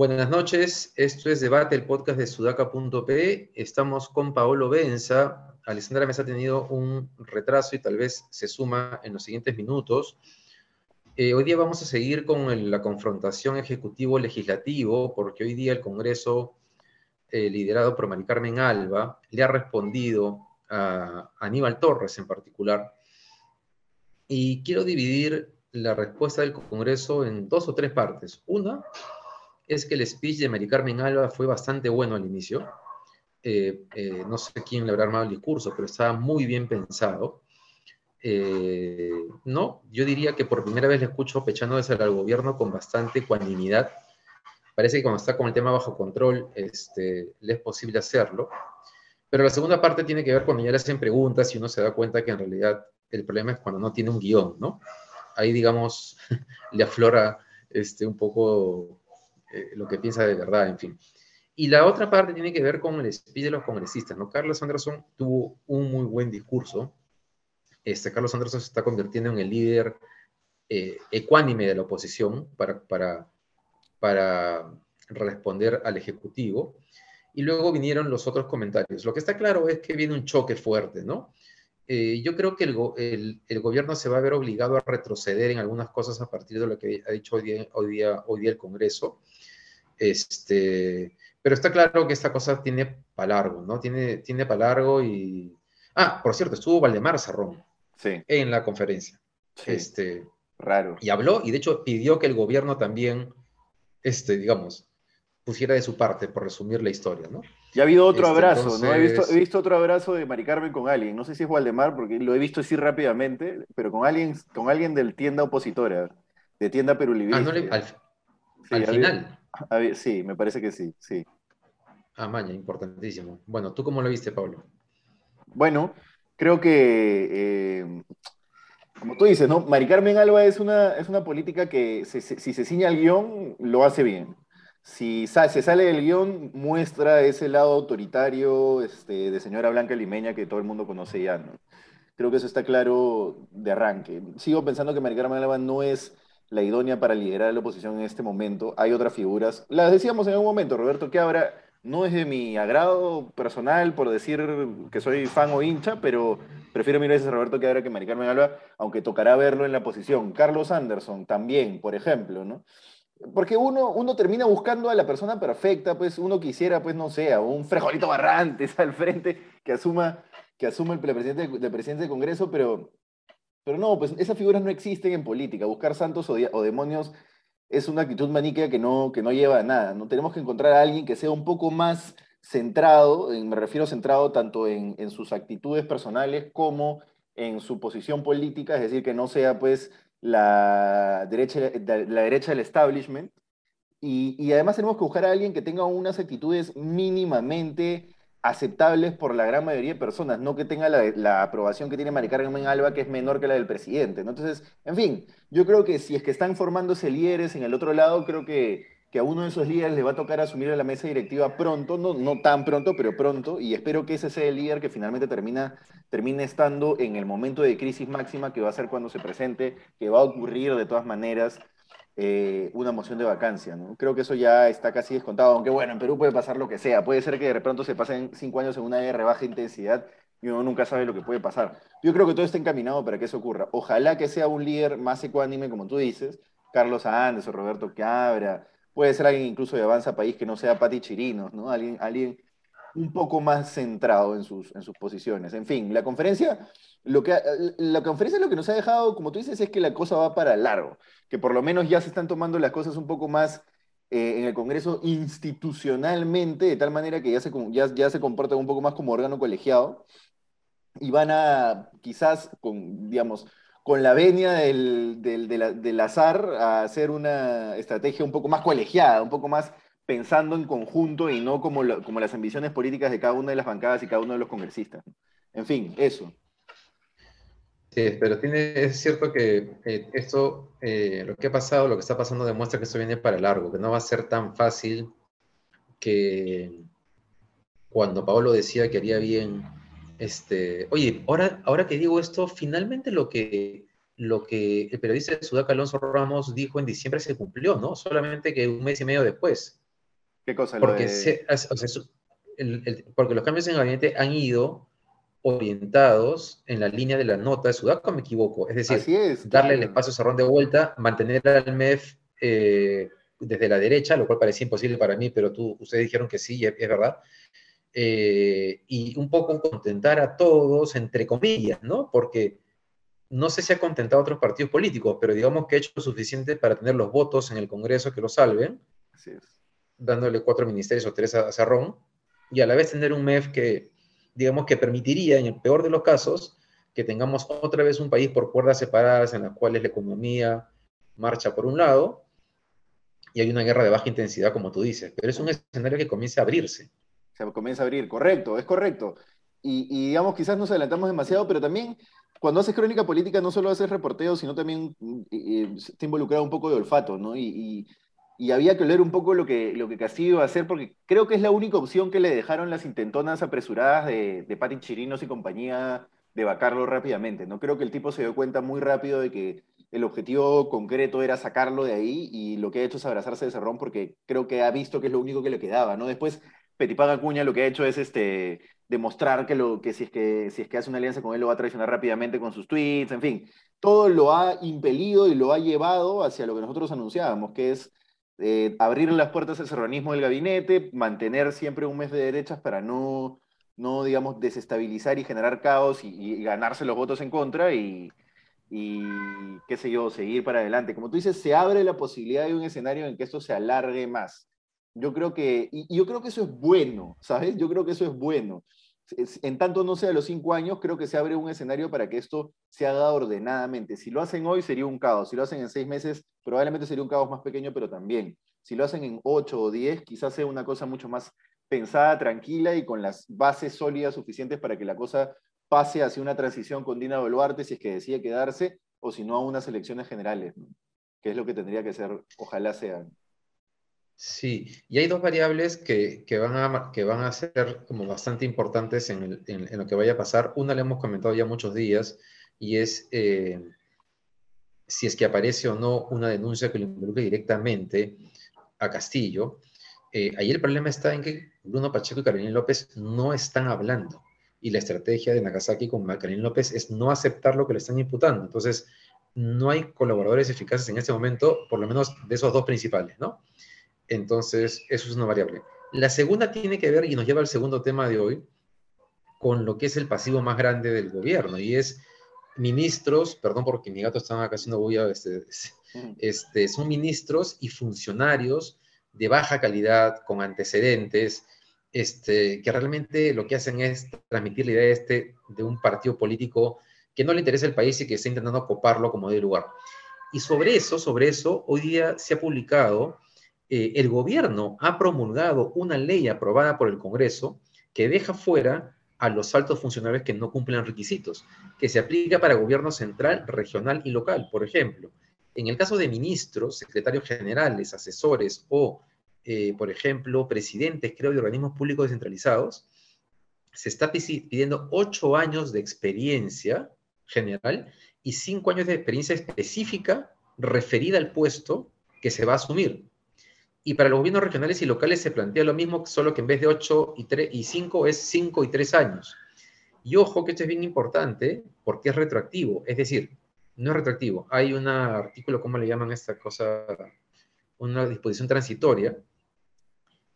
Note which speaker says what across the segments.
Speaker 1: Buenas noches, esto es Debate, el podcast de sudaca.p. Estamos con Paolo Benza. Alessandra Mesa ha tenido un retraso y tal vez se suma en los siguientes minutos. Eh, hoy día vamos a seguir con la confrontación ejecutivo-legislativo, porque hoy día el Congreso, eh, liderado por Mari Carmen Alba, le ha respondido a Aníbal Torres en particular. Y quiero dividir la respuesta del Congreso en dos o tres partes. Una, es que el speech de Mari Carmen Alba fue bastante bueno al inicio. Eh, no sé quién le habrá armado el discurso, pero estaba muy bien pensado. Eh, no, yo diría que por primera vez le escucho pechándose al gobierno con bastante ecuanimidad. Parece que cuando está con el tema bajo control, este, le es posible hacerlo. Pero la segunda parte tiene que ver cuando ya le hacen preguntas y uno se da cuenta que en realidad el problema es cuando no tiene un guion, ¿no? Ahí, digamos, le aflora este, un poco eh, lo que piensa de verdad, en fin. Y la otra parte tiene que ver con el speech de los congresistas, ¿no? Carlos Anderson tuvo un muy buen discurso. Este, Carlos Anderson se está convirtiendo en el líder eh, ecuánime de la oposición para, para, para responder al Ejecutivo. Y luego vinieron los otros comentarios. Lo que está claro es que viene un choque fuerte, ¿no? Eh, yo creo que el, el, gobierno se va a ver obligado a retroceder en algunas cosas a partir de lo que ha dicho hoy día, hoy día, hoy día el Congreso. Este, pero está claro que esta cosa tiene para largo, ¿no? Tiene, tiene para largo y... Ah, por cierto, estuvo Valdemar Sarrón sí. en la conferencia. Este,
Speaker 2: Raro.
Speaker 1: Y habló, y de hecho pidió que el gobierno también, este, digamos, pusiera de su parte, por resumir la historia, ¿no?
Speaker 2: Ya ha habido otro este, abrazo, ¿no? He visto, he visto, otro abrazo de Mari Carmen con alguien, no sé si es Valdemar, porque lo he visto así rápidamente, pero con alguien, con alguien del tienda opositora, de tienda peruliviente.
Speaker 1: Ah, no le, al, al final.
Speaker 2: Sí, me parece que sí, sí.
Speaker 1: Ah, maña, importantísimo. Bueno, ¿tú cómo lo viste, Pablo?
Speaker 2: Bueno, creo que, eh, como tú dices, ¿no? Mari Carmen Alba es una, es una política que si se ciña al guion, lo hace bien. Si se sale del guion, muestra ese lado autoritario este, de señora Blanca Limeña que todo el mundo conoce ya. Creo que eso está claro de arranque. Sigo pensando que Mari Carmen Alba no es la idónea para liderar la oposición en este momento. Hay otras figuras. Las decíamos en un momento, Roberto ahora no es de mi agrado personal por decir que soy fan o hincha, pero prefiero mil veces a Roberto ahora que Mari Carmen Alba, aunque tocará verlo en la posición. Carlos Anderson también, por ejemplo, ¿no? Porque uno, uno termina buscando a la persona perfecta, pues uno quisiera, pues no sé, a un frejolito Barrantes al frente que asuma, que asuma el, presidente, el presidente del Congreso, pero pero no, pues esas figuras no existen en política. Buscar santos o, demonios es una actitud maniquea que no, que no lleva a nada. ¿no? Tenemos que encontrar a alguien que sea un poco más centrado, me refiero centrado tanto en, en, sus actitudes personales como en su posición política, es decir, que no sea pues la derecha, la derecha del establishment. Y, y además tenemos que buscar a alguien que tenga unas actitudes mínimamente aceptables por la gran mayoría de personas, no que tenga la, aprobación que tiene Mari Carmen Alba, que es menor que la del presidente. Entonces, en fin, yo creo que si es que están formándose líderes en el otro lado, creo que, que a uno de esos líderes le va a tocar asumir la mesa directiva pronto, no, no tan pronto, pero pronto, y espero que ese sea el líder que finalmente termina, termine estando en el momento de crisis máxima que va a ser cuando se presente, que va a ocurrir de todas maneras eh, una moción de vacancia. ¿no? Creo que eso ya está casi descontado, aunque bueno, en Perú puede pasar lo que sea. Puede ser que de pronto se pasen cinco años en una de baja intensidad y uno nunca sabe lo que puede pasar. Yo creo que todo está encaminado para que eso ocurra. Ojalá que sea un líder más ecuánime, como tú dices, Carlos Andes o Roberto Cabra. Puede ser alguien incluso de Avanza País que no sea Pati Chirinos, ¿no? Alguien, alguien un poco más centrado en sus, en sus posiciones. En fin, la conferencia, lo que, la conferencia lo que nos ha dejado, como tú dices, es que la cosa va para largo, que por lo menos ya se están tomando las cosas un poco más eh, en el Congreso institucionalmente, de tal manera que ya se, ya, ya se comportan un poco más como órgano colegiado y van a quizás con, digamos, con la venia del, del, del azar a hacer una estrategia un poco más colegiada, un poco más pensando en conjunto y no como, como las ambiciones políticas de cada una de las bancadas y cada uno de los congresistas. En fin, eso.
Speaker 1: Sí, pero tiene, es cierto que eh, esto, eh, lo que ha pasado, lo que está pasando demuestra que esto viene para largo, que no va a ser tan fácil que cuando Pablo decía que haría bien, este, oye, ahora, ahora que digo esto, finalmente lo que, lo que el periodista de Sudaca, Alonso Ramos, dijo en diciembre se cumplió, ¿no? Solamente que un mes y medio después.
Speaker 2: ¿Qué cosa?
Speaker 1: Porque, porque los cambios en el gabinete han ido orientados en la línea de la nota de Sudaca, me equivoco. Es decir, darle el espacio cerrón de vuelta, mantener al MEF eh, desde la derecha, lo cual parecía imposible para mí, pero tú, ustedes dijeron que sí, es, verdad. Eh, y un poco contentar a todos, entre comillas, ¿no? Porque no sé si ha contentado a otros partidos políticos, pero digamos que ha hecho lo suficiente para tener los votos en el Congreso que lo salven, dándole cuatro ministerios o tres a, Cerrón, y a la vez tener un MEF que, digamos, que permitiría, en el peor de los casos, que tengamos otra vez un país por cuerdas separadas en las cuales la economía marcha por un lado y hay una guerra de baja intensidad, como tú dices, pero es un escenario que comienza a abrirse.
Speaker 2: Se comienza a abrir, correcto, es correcto. Y, y digamos, quizás nos adelantamos demasiado, pero también cuando haces crónica política no solo haces reporteo, sino también mm, te involucrado un poco de olfato, ¿no? Y, había que leer un poco lo que, lo que Castillo iba a hacer, porque creo que es la única opción que le dejaron las intentonas apresuradas de, de Pati Chirinos y compañía de vacarlo rápidamente, ¿no? Creo que el tipo se dio cuenta muy rápido de que el objetivo concreto era sacarlo de ahí y lo que ha hecho es abrazarse de Cerrón porque creo que ha visto que es lo único que le quedaba, ¿no? Después Petipaga Cuña lo que ha hecho es este, demostrar que, lo, que, si es que si es que hace una alianza con él lo va a traicionar rápidamente con sus tweets, en fin, todo lo ha impelido y lo ha llevado hacia lo que nosotros anunciábamos, que es eh, abrir las puertas al serranismo del gabinete, mantener siempre un mes de derechas para no, no digamos, desestabilizar y generar caos y, ganarse los votos en contra y, y, qué sé yo, seguir para adelante. Como tú dices, se abre la posibilidad de un escenario en que esto se alargue más. Yo creo que, y yo creo que eso es bueno, ¿sabes? Yo creo que eso es bueno. En tanto no sea los cinco años, creo que se abre un escenario para que esto se haga ordenadamente. Si lo hacen hoy, sería un caos. Si lo hacen en seis meses, probablemente sería un caos más pequeño, pero también. Si lo hacen en ocho o diez, quizás sea una cosa mucho más pensada, tranquila y con las bases sólidas suficientes para que la cosa pase hacia una transición con Dina Boluarte si es que decide quedarse, o si no a unas elecciones generales, que es lo que tendría que ser, ojalá sean.
Speaker 1: Sí, y hay dos variables que, van, a, que van a ser como bastante importantes en, lo que vaya a pasar. Una la hemos comentado ya muchos días y es eh, si es que aparece o no una denuncia que lo involucre directamente a Castillo. Eh, ahí el problema está en que Bruno Pacheco y Carolina López no están hablando y la estrategia de Nagasaki con Carolina López es no aceptar lo que le están imputando. Entonces, no hay colaboradores eficaces en este momento, por lo menos de esos dos principales, ¿no? Entonces, eso es una variable. La segunda tiene que ver, y nos lleva al segundo tema de hoy, con lo que es el pasivo más grande del gobierno, y es ministros, perdón porque mi gato está acá haciendo bulla, este, mm. este, son ministros y funcionarios de baja calidad, con antecedentes, este, que realmente lo que hacen es transmitir la idea de, este, de un partido político que no le interesa el país y que está intentando coparlo como de lugar. Y sobre eso, sobre eso, hoy día se ha publicado eh, el gobierno ha promulgado una ley aprobada por el Congreso que deja fuera a los altos funcionarios que no cumplen requisitos, que se aplica para gobierno central, regional y local. Por ejemplo, en el caso de ministros, secretarios generales, asesores o, eh, por ejemplo, presidentes, creo, de organismos públicos descentralizados, se está pidiendo ocho años de experiencia general y cinco años de experiencia específica referida al puesto que se va a asumir. Y para los gobiernos regionales y locales se plantea lo mismo, solo que en vez de 8 y, 3, y 5 es 5 y 3 años. Y ojo que esto es bien importante porque es retroactivo, es decir, no es retroactivo. Hay un artículo, ¿cómo le llaman esta cosa? Una disposición transitoria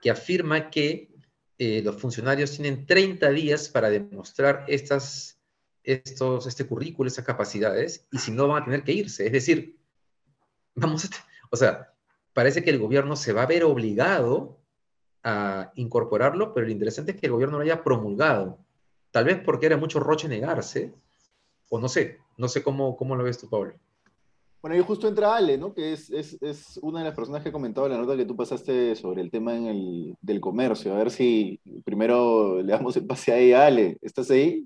Speaker 1: que afirma que eh, los funcionarios tienen 30 días para demostrar estas, estos, este currículo, esas capacidades, y si no van a tener que irse. Es decir, vamos a, o sea, parece que el gobierno se va a ver obligado a incorporarlo, pero lo interesante es que el gobierno lo haya promulgado. Tal vez porque era mucho roche negarse, o no sé, no sé cómo, cómo lo ves tú, Pablo.
Speaker 2: Bueno, ahí justo entra Ale, ¿no? Que es, es, es, una de las personas que ha comentado la nota que tú pasaste sobre el tema en el, del comercio. A ver si primero le damos el pase ahí a Ale. ¿Estás ahí?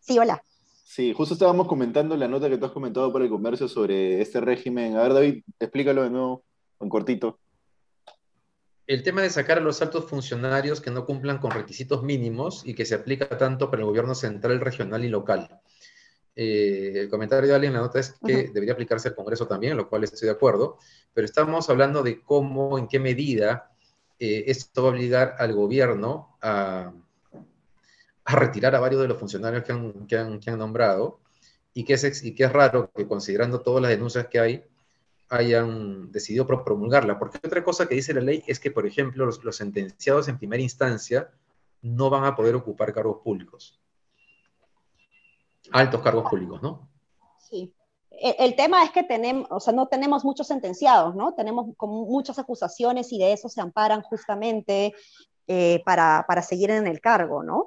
Speaker 3: Sí, hola.
Speaker 2: Sí, justo estábamos comentando la nota que tú has comentado para el comercio sobre este régimen. A ver, David, explícalo de nuevo, en cortito.
Speaker 1: el tema de sacar a los altos funcionarios que no cumplan con requisitos mínimos y que se aplica tanto para el gobierno central, regional y local. Eh, el comentario de alguien en la nota es que debería aplicarse al Congreso también, lo cual estoy de acuerdo, pero estamos hablando de cómo, en qué medida eh, esto va a obligar al gobierno a, retirar a varios de los funcionarios que han, que han, nombrado y que, es, y que es raro que considerando todas las denuncias que hay, hayan decidido promulgarla. Porque otra cosa que dice la ley es que, por ejemplo, los, sentenciados en primera instancia no van a poder ocupar cargos públicos. Altos cargos públicos, ¿no?
Speaker 3: Sí. El, tema es que tenemos, o sea, no tenemos muchos sentenciados, ¿no? Tenemos muchas acusaciones y de eso se amparan justamente eh, para, para, seguir en el cargo, ¿no?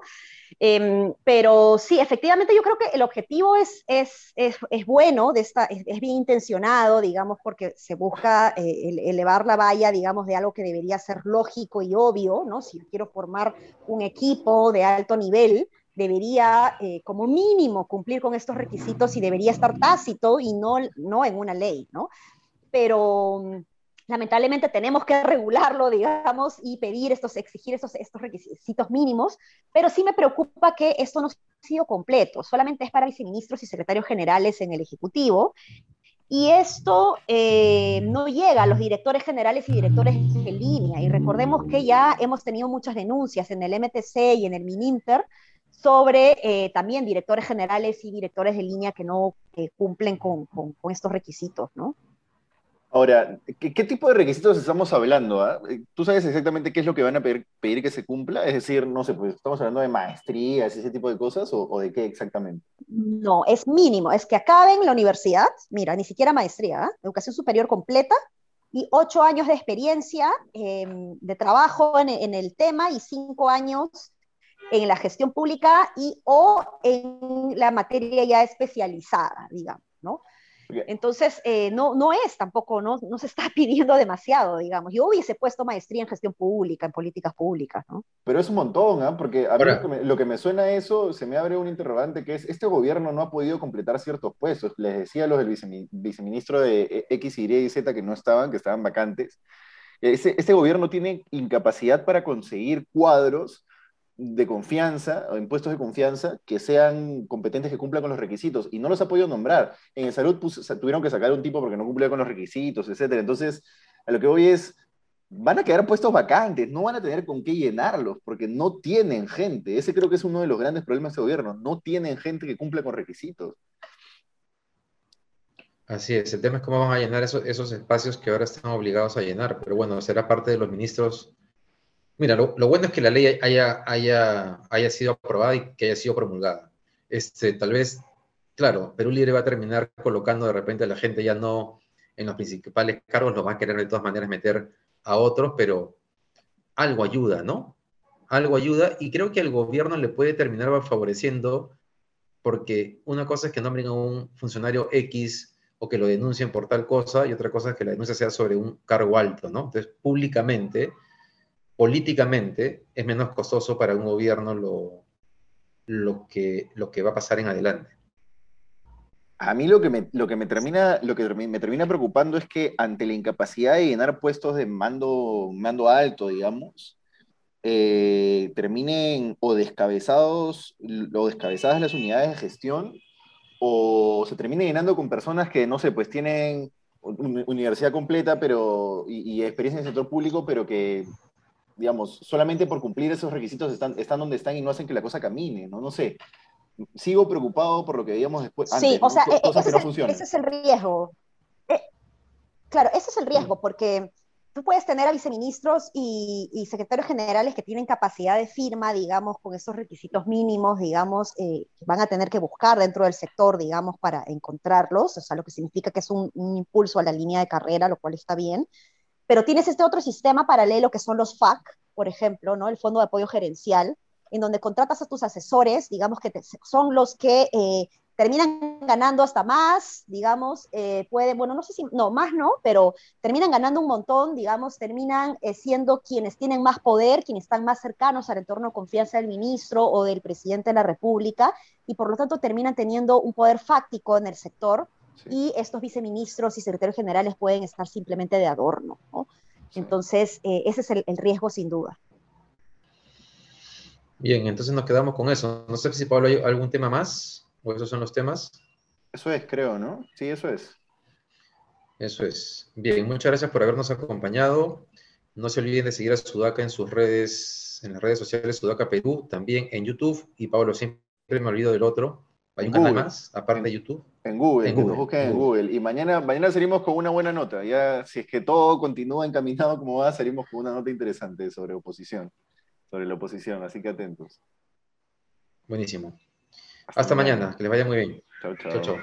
Speaker 3: Em, pero sí, efectivamente yo creo que el objetivo es, es, es, es bueno, de esta, es, bien intencionado, digamos, porque se busca eh, elevar la valla, digamos, de algo que debería ser lógico y obvio, ¿no? Si quiero formar un equipo de alto nivel, debería eh, como mínimo cumplir con estos requisitos y debería estar tácito y no, no en una ley, ¿no? Pero lamentablemente tenemos que regularlo, digamos, y pedir estos, exigir estos, estos requisitos mínimos, pero sí me preocupa que esto no ha sido completo, solamente es para viceministros y secretarios generales en el Ejecutivo, y esto eh, no llega a los directores generales y directores de línea, y recordemos que ya hemos tenido muchas denuncias en el MTC y en el MININTER sobre eh, también directores generales y directores de línea que no eh, cumplen con, con, con estos requisitos, ¿no?
Speaker 2: Ahora, ¿qué, tipo de requisitos estamos hablando? Ah? ¿Tú sabes exactamente qué es lo que van a pedir, que se cumpla? Es decir, no sé, pues estamos hablando de maestrías, ese tipo de cosas, o, de qué exactamente?
Speaker 3: No, es mínimo, es que acaben la universidad, mira, ni siquiera maestría, ¿ah? educación superior completa, y ocho años de experiencia em, de trabajo en, en, el tema y cinco años en la gestión pública y o en la materia ya especializada, digamos, ¿no? Entonces, eh, no, no es tampoco, no, no se está pidiendo demasiado, digamos. Yo hubiese puesto maestría en gestión pública, en políticas públicas, ¿no?
Speaker 2: Pero es un montón, ¿ah? Porque a mí lo que, me, suena a eso, se me abre un interrogante que es, este gobierno no ha podido completar ciertos puestos. Les decía a los del viceministro de X, Y y Z que no estaban, que estaban vacantes. este gobierno tiene incapacidad para conseguir cuadros de confianza o impuestos de confianza que sean competentes que cumplan con los requisitos y no los ha podido nombrar. En el salud tuvieron que sacar un tipo porque no cumplía con los requisitos, etc. Entonces, a lo que voy es, van a quedar puestos vacantes, no van a tener con qué llenarlos porque no tienen gente. Ese creo que es uno de los grandes problemas de gobierno, no tienen gente que cumpla con requisitos.
Speaker 1: Así es, el tema es cómo van a llenar esos espacios que ahora están obligados a llenar, pero bueno, será parte de los ministros Mira, lo, bueno es que la ley haya, haya, haya sido aprobada y que haya sido promulgada. Este, tal vez, claro, Perú Libre va a terminar colocando de repente a la gente ya no en los principales cargos, lo va a querer de todas maneras meter a otros, pero algo ayuda, ¿no? Algo ayuda y creo que al gobierno le puede terminar favoreciendo porque una cosa es que nombren a un funcionario X o que lo denuncien por tal cosa y otra cosa es que la denuncia sea sobre un cargo alto, ¿no? Entonces, públicamente políticamente es menos costoso para un gobierno lo, lo, que, lo que va a pasar en adelante.
Speaker 2: A mí lo que, me, lo que, me, termina, lo que me termina preocupando es que ante la incapacidad de llenar puestos de mando, mando alto, digamos, eh, terminen o descabezados o descabezadas las unidades de gestión o se termine llenando con personas que, no sé, pues tienen universidad completa pero, y, y experiencia en el sector público, pero que digamos, solamente por cumplir esos requisitos están, están donde están y no hacen que la cosa camine, ¿no? No sé. Sigo preocupado por lo que veíamos después.
Speaker 3: sí, o sea, e, e, ese, es, ese, es el riesgo. Eh, claro, ese es el riesgo, porque tú puedes tener a viceministros y, y, secretarios generales que tienen capacidad de firma, digamos, con esos requisitos mínimos, digamos, eh, que van a tener que buscar dentro del sector, digamos, para encontrarlos, o sea, lo que significa que es un, un impulso a la línea de carrera, lo cual está bien pero tienes este otro sistema paralelo que son los FAC, por ejemplo, ¿no? El Fondo de Apoyo Gerencial, en donde contratas a tus asesores, digamos que son los que eh, terminan ganando hasta más, digamos, eh, puede, bueno, no sé si, no, más no, pero terminan ganando un montón, digamos, terminan eh, siendo quienes tienen más poder, quienes están más cercanos al entorno de confianza del ministro o del presidente de la República, y por lo tanto terminan teniendo un poder fáctico en el sector y estos viceministros y secretarios generales pueden estar simplemente de adorno. Entonces, eh, ese es el, riesgo sin duda.
Speaker 1: Bien, entonces nos quedamos con eso. No sé si Pablo hay algún tema más o esos son los temas.
Speaker 2: Eso es, creo, ¿no? Sí, eso es.
Speaker 1: Eso es. Bien, muchas gracias por habernos acompañado. No se olviden de seguir a Sudaca en sus redes, en las redes sociales Sudaca Perú, también en YouTube. Y Pablo, siempre me olvido del otro. ¿Hay un canal más, aparte de YouTube?
Speaker 2: En Google, en Google. busquen en Google. Y mañana, mañana salimos con una buena nota. Ya, si es que todo continúa encaminado como va, salimos con una nota interesante sobre oposición. Sobre la oposición, así que atentos.
Speaker 1: Buenísimo. Hasta, mañana. que les vaya muy bien.
Speaker 2: chao. chao. chao.